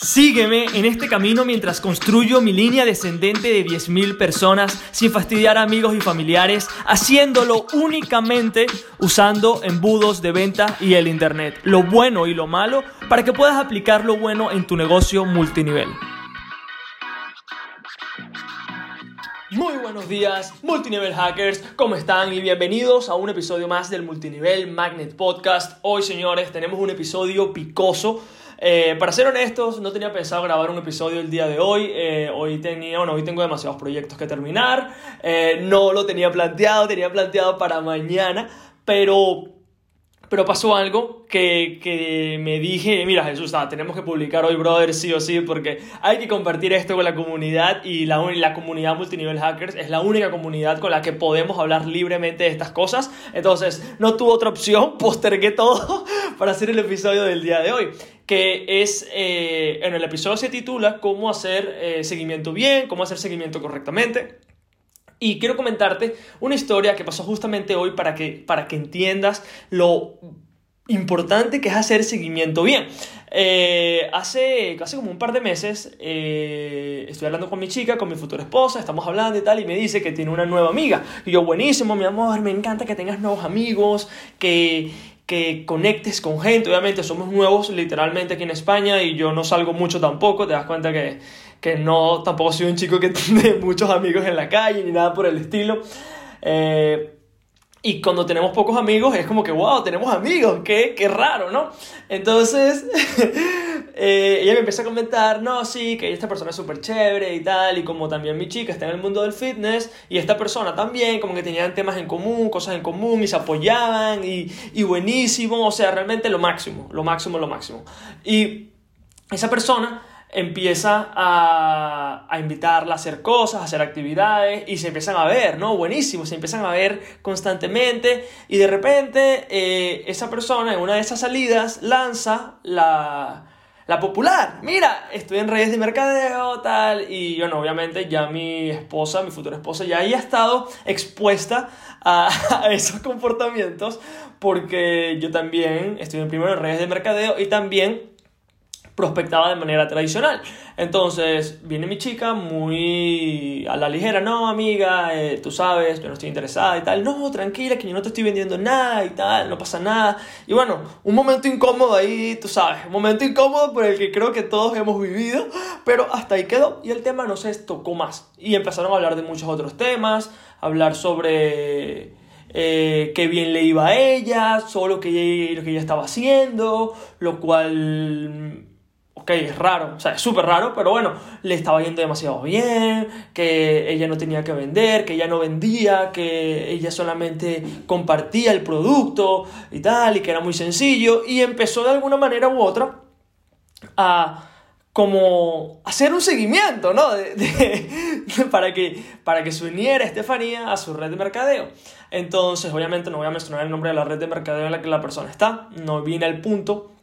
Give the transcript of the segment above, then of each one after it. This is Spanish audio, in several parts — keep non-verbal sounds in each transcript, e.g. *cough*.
Sígueme en este camino mientras construyo mi línea descendente de 10.000 personas sin fastidiar a amigos y familiares, haciéndolo únicamente usando embudos de venta y el Internet, lo bueno y lo malo, para que puedas aplicar lo bueno en tu negocio multinivel. Muy buenos días, multinivel hackers, ¿cómo están? Y bienvenidos a un episodio más del Multinivel Magnet Podcast. Hoy, señores, tenemos un episodio picoso eh, para ser honestos, no tenía pensado grabar un episodio el día de hoy. Eh, hoy tenía, bueno, hoy tengo demasiados proyectos que terminar. Eh, no lo tenía planteado, tenía planteado para mañana, pero pero pasó algo que, que, me dije, mira Jesús, ah, tenemos que publicar hoy, brother, sí o sí, porque hay que compartir esto con la comunidad y la, la comunidad multinivel hackers es la única comunidad con la que podemos hablar libremente de estas cosas. Entonces, no tuve otra opción, *laughs* postergué todo *laughs* para hacer el episodio del día de hoy que es, eh, en el episodio se titula Cómo hacer eh, seguimiento bien, cómo hacer seguimiento correctamente. Y quiero comentarte una historia que pasó justamente hoy para que, para que entiendas lo importante que es hacer seguimiento bien. Eh, hace, hace como un par de meses estoy hablando con mi chica, con mi futura esposa, estamos hablando y tal, y me dice que tiene una nueva amiga. Y yo, buenísimo, mi amor, me encanta que tengas nuevos amigos, que, que conectes con gente. Obviamente somos nuevos literalmente aquí en España y yo no salgo mucho tampoco. Te das cuenta que, que no, tampoco soy un chico que *laughs* tiene muchos amigos en la calle ni nada por el estilo. Eh, y cuando tenemos pocos amigos es como que, wow, tenemos amigos, qué, qué raro, ¿no? Entonces, *laughs* eh, ella me empieza a comentar, no, sí, que esta persona es súper chévere y tal, y como también mi chica está en el mundo del fitness, y esta persona también, como que tenían temas en común, cosas en común, y se apoyaban, y, y buenísimo, o sea, realmente lo máximo, lo máximo, lo máximo. Y esa persona empieza a, a, invitarla a hacer cosas, a hacer actividades y se empiezan a ver, ¿no? Buenísimo, se empiezan a ver constantemente y de repente eh, esa persona en una de esas salidas lanza la, la popular. Mira, estoy en redes de mercadeo, tal, y bueno, obviamente ya mi esposa, mi futura esposa, ya ha estado expuesta a, *laughs* a esos comportamientos porque yo también estoy en primero en redes de mercadeo y también prospectaba de manera tradicional. Entonces viene mi chica muy a la ligera, no amiga, eh, tú sabes, yo no estoy interesada y tal, no, tranquila, que yo no te estoy vendiendo nada y tal, no pasa nada. Y bueno, un momento incómodo ahí, tú sabes, un momento incómodo por el que creo que todos hemos vivido, pero hasta ahí quedó y el tema no se tocó más. Y empezaron a hablar de muchos otros temas, hablar sobre... Eh, qué bien le iba a ella, solo que lo que ella estaba haciendo, lo cual ok, es raro, o sea, es súper raro, pero bueno, le estaba yendo demasiado bien, que ella no tenía que vender, que ella no vendía, que ella solamente compartía el producto y tal, y que era muy sencillo, y empezó de alguna manera u otra a como hacer un seguimiento, ¿no? para, que, para que se uniera Estefanía a su red de mercadeo. Entonces, obviamente no voy a mencionar el nombre de la red de mercadeo en la que la persona está, no viene al punto,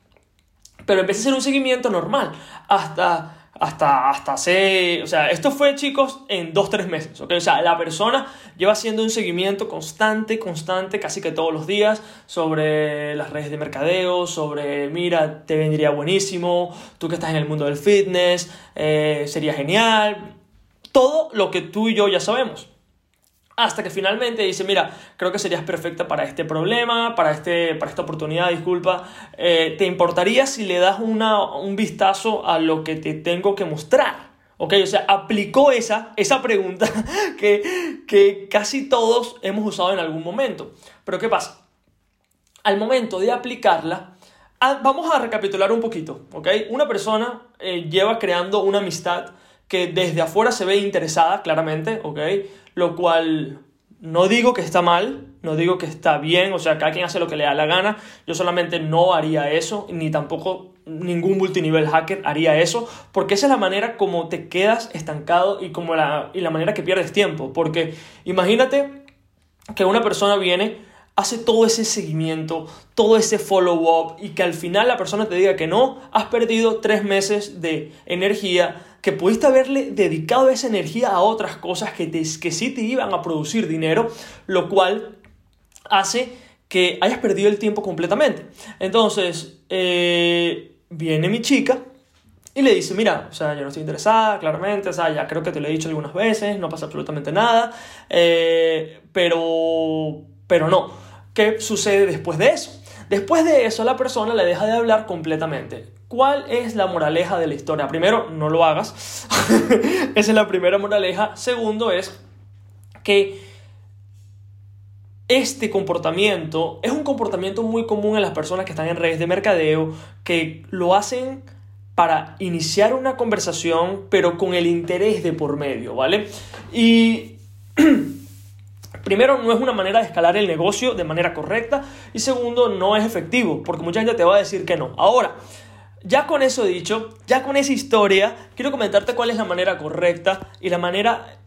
pero empecé a hacer un seguimiento normal hasta hasta, hasta hace, o sea, esto fue chicos en dos, tres meses, ¿ok? O sea, la persona lleva haciendo un seguimiento constante, constante, casi que todos los días, sobre las redes de mercadeo, sobre, mira, te vendría buenísimo, tú que estás en el mundo del fitness, eh, sería genial, todo lo que tú y yo ya sabemos. Hasta que finalmente dice, mira, creo que serías perfecta para este problema, para, este, para esta oportunidad, disculpa. Eh, ¿Te importaría si le das una, un vistazo a lo que te tengo que mostrar? ¿Ok? O sea, aplicó esa, esa pregunta *laughs* que, que casi todos hemos usado en algún momento. Pero ¿qué pasa? Al momento de aplicarla, ah, vamos a recapitular un poquito, ¿ok? Una persona eh, lleva creando una amistad que desde afuera se ve interesada, claramente, ¿ok? Lo cual no digo que está mal, no digo que está bien, o sea, cada quien hace lo que le da la gana, yo solamente no haría eso, ni tampoco ningún multinivel hacker haría eso, porque esa es la manera como te quedas estancado y, como la, y la manera que pierdes tiempo, porque imagínate que una persona viene hace todo ese seguimiento, todo ese follow-up y que al final la persona te diga que no, has perdido tres meses de energía que pudiste haberle dedicado esa energía a otras cosas que, te, que sí te iban a producir dinero, lo cual hace que hayas perdido el tiempo completamente. Entonces, eh, viene mi chica y le dice, mira, o sea, yo no estoy interesada, claramente, o sea, ya creo que te lo he dicho algunas veces, no pasa absolutamente nada, eh, pero, pero no. ¿Qué sucede después de eso? Después de eso, la persona le deja de hablar completamente. ¿Cuál es la moraleja de la historia? Primero, no lo hagas. *laughs* Esa es la primera moraleja. Segundo es que este comportamiento es un comportamiento muy común en las personas que están en redes de mercadeo, que lo hacen para iniciar una conversación, pero con el interés de por medio, ¿vale? Y *clears throat* primero, no es una manera de escalar el negocio de manera correcta, y segundo, no es efectivo, porque mucha gente te va a decir que no. Ahora, ya con eso dicho, ya con esa historia, quiero comentarte cuál es la manera correcta y la manera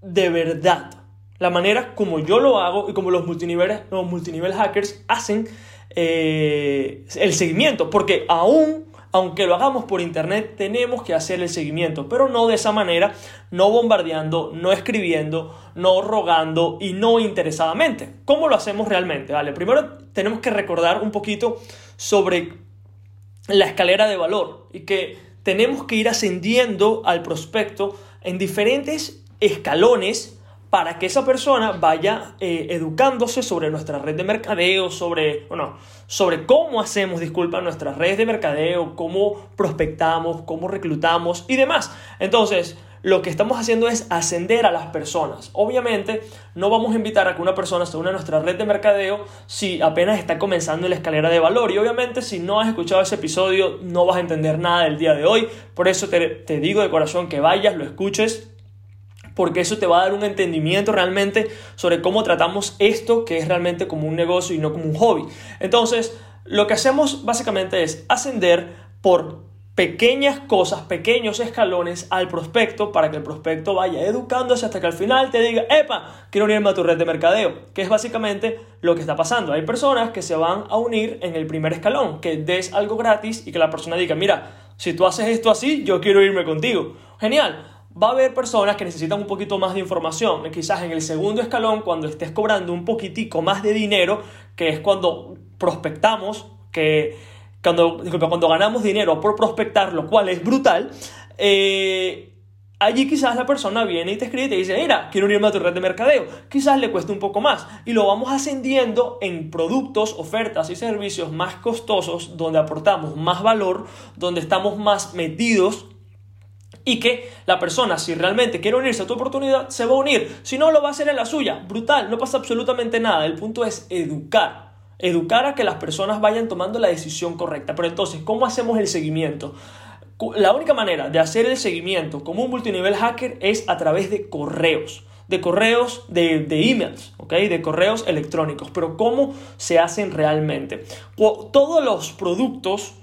de verdad. La manera como yo lo hago y como los multinivel, los multinivel hackers hacen eh, el seguimiento. Porque aún aunque lo hagamos por internet, tenemos que hacer el seguimiento, pero no de esa manera, no bombardeando, no escribiendo, no rogando y no interesadamente. ¿Cómo lo hacemos realmente? Vale, primero tenemos que recordar un poquito sobre la escalera de valor y que tenemos que ir ascendiendo al prospecto en diferentes escalones para que esa persona vaya eh, educándose sobre nuestra red de mercadeo, sobre, bueno, sobre cómo hacemos, disculpa, nuestras redes de mercadeo, cómo prospectamos, cómo reclutamos y demás. Entonces, lo que estamos haciendo es ascender a las personas. Obviamente, no vamos a invitar a que una persona se una a nuestra red de mercadeo si apenas está comenzando en la escalera de valor. Y obviamente, si no has escuchado ese episodio, no vas a entender nada del día de hoy. Por eso te, te digo de corazón que vayas, lo escuches porque eso te va a dar un entendimiento realmente sobre cómo tratamos esto que es realmente como un negocio y no como un hobby. Entonces, lo que hacemos básicamente es ascender por pequeñas cosas, pequeños escalones al prospecto para que el prospecto vaya educándose hasta que al final te diga, epa, quiero unirme a tu red de mercadeo, que es básicamente lo que está pasando. Hay personas que se van a unir en el primer escalón, que des algo gratis y que la persona diga, mira, si tú haces esto así, yo quiero irme contigo. Genial va a haber personas que necesitan un poquito más de información. Quizás en el segundo escalón, cuando estés cobrando un poquitico más de dinero, que es cuando prospectamos, que cuando, cuando ganamos dinero por prospectar, lo cual es brutal, eh, allí quizás la persona viene y te escribe y te dice, mira, quiero unirme a tu red de mercadeo. Quizás le cueste un poco más. Y lo vamos ascendiendo en productos, ofertas y servicios más costosos, donde aportamos más valor, donde estamos más metidos y que la persona, si realmente quiere unirse a tu oportunidad, se va a unir. Si no, lo va a hacer en la suya. Brutal, no pasa absolutamente nada. El punto es educar. Educar a que las personas vayan tomando la decisión correcta. Pero entonces, ¿cómo hacemos el seguimiento? La única manera de hacer el seguimiento como un multinivel hacker es a través de correos de correos, de, de, emails. De correos electrónicos. Pero ¿cómo se hacen realmente? Todos los productos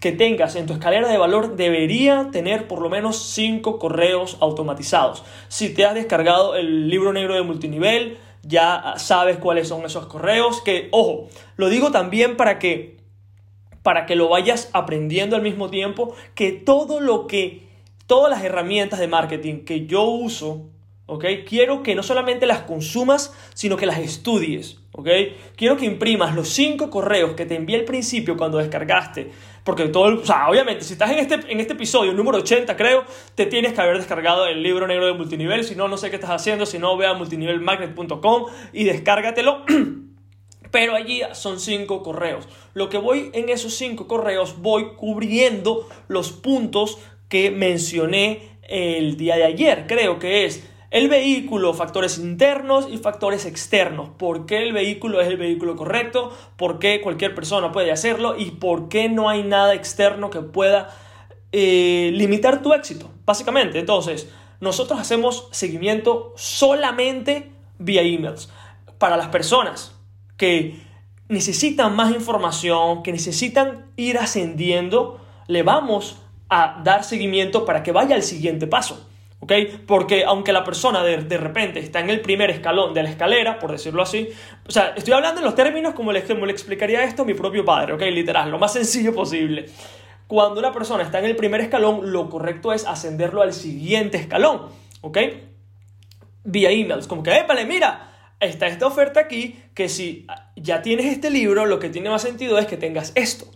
que tengas en tu escalera de valor debería tener por lo menos 5 correos automatizados. Si te has descargado el libro negro de multinivel, ya sabes cuáles son esos correos. Que, ojo, lo digo también para que, para que lo vayas aprendiendo al mismo tiempo, que todo lo que, todas las herramientas de marketing que yo uso, ¿ok? Quiero que no solamente las consumas, sino que las estudies, ¿ok? Quiero que imprimas los 5 correos que te envié al principio cuando descargaste porque todo, o sea, obviamente, si estás en este, en este episodio, número 80 creo, te tienes que haber descargado el libro negro de multinivel, si no, no sé qué estás haciendo, si no, ve a multinivelmagnet.com y descárgatelo. *clears throat* Pero allí son cinco correos. Lo que voy en esos cinco correos, voy cubriendo los puntos que mencioné el día de ayer. Creo que es el vehículo, factores internos y factores externos. ¿Por qué el vehículo es el vehículo correcto? ¿Por qué cualquier persona puede hacerlo? ¿Y por qué no hay nada externo que pueda eh, limitar tu éxito? Básicamente, entonces, nosotros hacemos seguimiento solamente vía emails. Para las personas que necesitan más información, que necesitan ir ascendiendo, le vamos a dar seguimiento para que vaya al siguiente paso. ¿Ok? Porque aunque la persona de, de, repente está en el primer escalón de la escalera, por decirlo así, o sea, estoy hablando en los términos como le, le explicaría esto a mi propio padre, ¿ok? Literal, lo más sencillo posible. Cuando una persona está en el primer escalón, lo correcto es ascenderlo al siguiente escalón, ¿ok? Vía emails, como que, épale, mira, está esta oferta aquí, que si ya tienes este libro, lo que tiene más sentido es que tengas esto.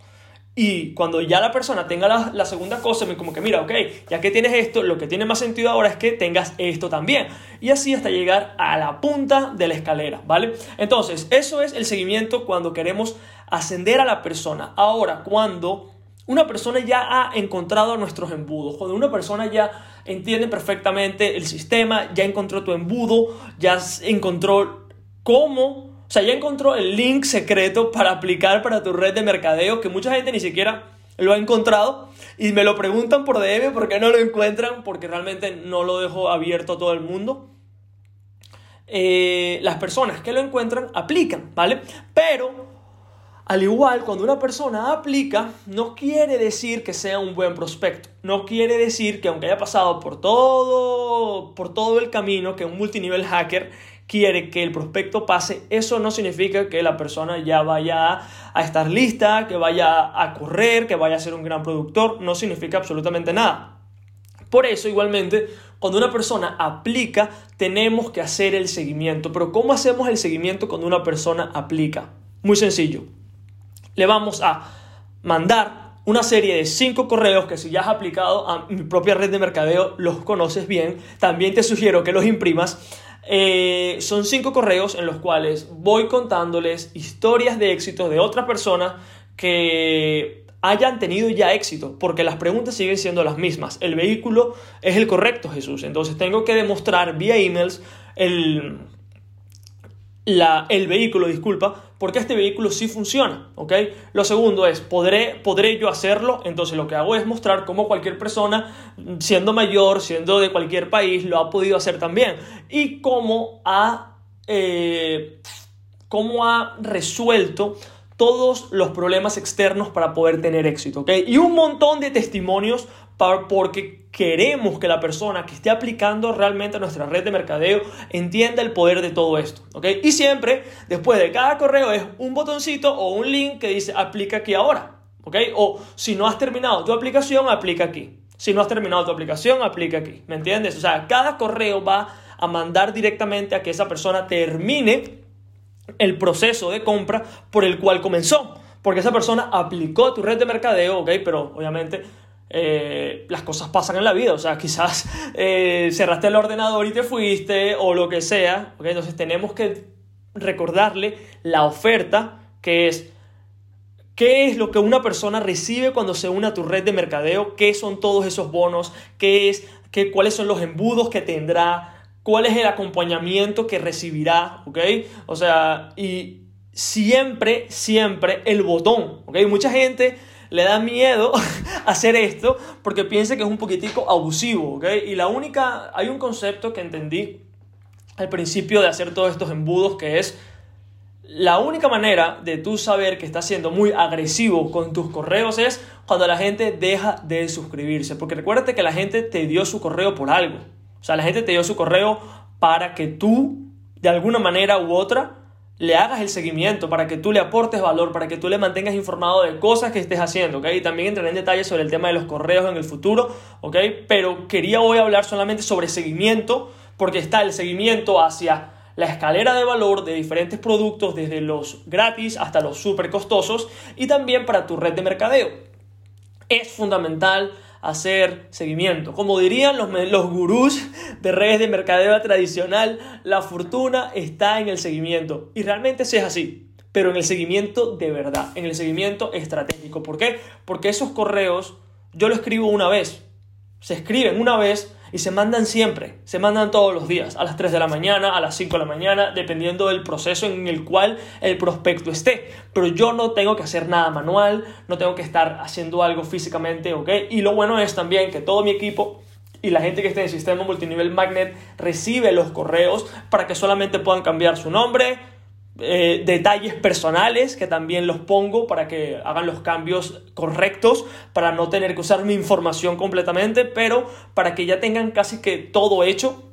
Y cuando ya la persona tenga la, segunda cosa, me como que mira, ok, ya que tienes esto, lo que tiene más sentido ahora es que tengas esto también. Y así hasta llegar a la punta de la escalera, ¿vale? Entonces, eso es el seguimiento cuando queremos ascender a la persona. Ahora, cuando una persona ya ha encontrado nuestros embudos, cuando una persona ya entiende perfectamente el sistema, ya encontró tu embudo, ya encontró cómo sea, ya encontró el link secreto para aplicar para tu red de mercadeo que mucha gente ni siquiera lo ha encontrado y me lo preguntan por DM porque no lo encuentran porque realmente no lo dejo abierto a todo el mundo. Eh, las personas que lo encuentran aplican, ¿vale? Pero al igual, cuando una persona aplica, no quiere decir que sea un buen prospecto. No quiere decir que aunque haya pasado por todo, por todo el camino que un multinivel hacker quiere que el prospecto pase, eso no significa que la persona ya vaya a estar lista, que vaya a correr, que vaya a ser un gran productor, no significa absolutamente nada. Por eso, igualmente, cuando una persona aplica, tenemos que hacer el seguimiento. Pero ¿cómo hacemos el seguimiento cuando una persona aplica? Muy sencillo. Le vamos a mandar una serie de cinco correos que si ya has aplicado a mi propia red de mercadeo los conoces bien. También te sugiero que los imprimas eh, son cinco correos en los cuales voy contándoles historias de éxito de otras personas que hayan tenido ya éxito, porque las preguntas siguen siendo las mismas. El vehículo es el correcto, Jesús. Entonces tengo que demostrar vía emails el, la, el vehículo, disculpa, porque este vehículo sí funciona, ¿ok? Lo segundo es, ¿podré, ¿podré yo hacerlo? Entonces lo que hago es mostrar cómo cualquier persona, siendo mayor, siendo de cualquier país, lo ha podido hacer también. Y cómo ha, eh, cómo ha resuelto todos los problemas externos para poder tener éxito, ¿ok? Y un montón de testimonios porque queremos que la persona que esté aplicando realmente nuestra red de mercadeo entienda el poder de todo esto, ¿ok? Y siempre, después de cada correo, es un botoncito o un link que dice aplica aquí ahora, ¿ok? O si no has terminado tu aplicación, aplica aquí. Si no has terminado tu aplicación, aplica aquí, ¿me entiendes? O sea, cada correo va a mandar directamente a que esa persona termine el proceso de compra por el cual comenzó. Porque esa persona aplicó tu red de mercadeo, ¿ok? Pero obviamente eh, las cosas pasan en la vida, o sea, quizás *laughs* eh, cerraste el ordenador y te fuiste o lo que sea, ¿ok? Entonces tenemos que recordarle la oferta que es ¿Qué es lo que una persona recibe cuando se une a tu red de mercadeo? ¿Qué son todos esos bonos? ¿Qué es, qué, ¿Cuáles son los embudos que tendrá? ¿Cuál es el acompañamiento que recibirá? ¿Ok? O sea, y siempre, siempre el botón. ¿Ok? Mucha gente le da miedo *laughs* hacer esto porque piensa que es un poquitico abusivo, ¿ok? Y la única, hay un concepto que entendí al principio de hacer todos estos embudos que es la única manera de tú saber que estás siendo muy agresivo con tus correos es cuando la gente deja de suscribirse. Porque recuérdate que la gente te dio su correo por algo. O sea, la gente te dio su correo para que tú, de alguna manera u otra, le hagas el seguimiento, para que tú le aportes valor, para que tú le mantengas informado de cosas que estés haciendo, ¿ok? Y también entraré en detalle sobre el tema de los correos en el futuro, ¿ok? Pero quería hoy hablar solamente sobre seguimiento, porque está el seguimiento hacia la escalera de valor de diferentes productos, desde los gratis hasta los súper costosos, y también para tu red de mercadeo. Es fundamental hacer seguimiento. Como dirían los, los gurús de redes de mercadeo tradicional, la fortuna está en el seguimiento. Y realmente sí es así, pero en el seguimiento de verdad, en el seguimiento estratégico. ¿Por qué? Porque esos correos yo lo escribo una vez, se escriben una vez y se mandan siempre, se mandan todos los días, a las 3 de la mañana, a las 5 de la mañana, dependiendo del proceso en el cual el prospecto esté. Pero yo no tengo que hacer nada manual, no tengo que estar haciendo algo físicamente, ¿ok? Y lo bueno es también que todo mi equipo y la gente que esté en el sistema multinivel Magnet recibe los correos para que solamente puedan cambiar su nombre, eh, detalles personales que también los pongo para que hagan los cambios correctos, para no tener que usar mi información completamente, pero para que ya tengan casi que todo hecho,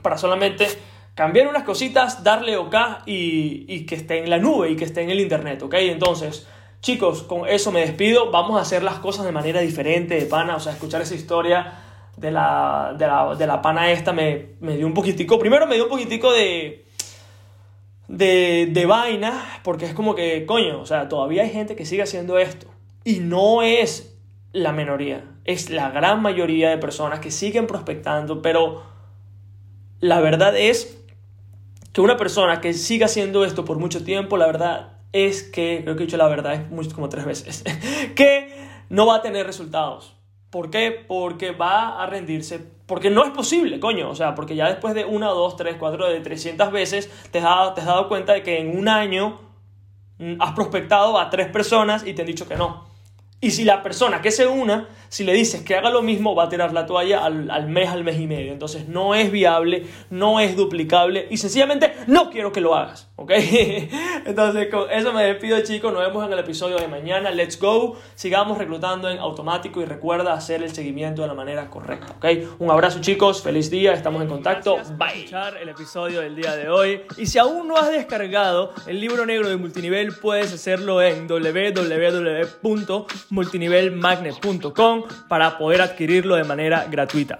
para solamente cambiar unas cositas, darle OK y, y que esté en la nube y que esté en el internet, ¿ok? Entonces, chicos, con eso me despido, vamos a hacer las cosas de manera diferente, de pana, o sea, escuchar esa historia de la, de la, de la pana esta me, me dio un poquitico, primero me dio un poquitico de de, de vaina, porque es como que, coño, o sea, todavía hay gente que sigue haciendo esto. Y no es la minoría, es la gran mayoría de personas que siguen prospectando, pero la verdad es que una persona que siga haciendo esto por mucho tiempo, la verdad es que, creo que he dicho la verdad es como tres veces, *laughs* que no va a tener resultados. ¿Por qué? Porque va a rendirse. Porque no es posible, coño. O sea, porque ya después de una, dos, tres, cuatro, de 300 veces, te has dado, te has dado cuenta de que en un año mm, has prospectado a tres personas y te han dicho que no. Y si la persona que se una, si le dices que haga lo mismo, va a tirar la toalla al, al, mes, al mes y medio. Entonces no es viable, no es duplicable y sencillamente no quiero que lo hagas, ¿ok? *laughs* Entonces con eso me despido chicos, nos vemos en el episodio de mañana. Let's go, sigamos reclutando en automático y recuerda hacer el seguimiento de la manera correcta, ¿ok? Un abrazo chicos, feliz día, estamos en contacto. Bye. escuchar el episodio del día de hoy y si aún no has descargado el libro negro de multinivel, puedes hacerlo en www multinivelmagnet.com para poder adquirirlo de manera gratuita.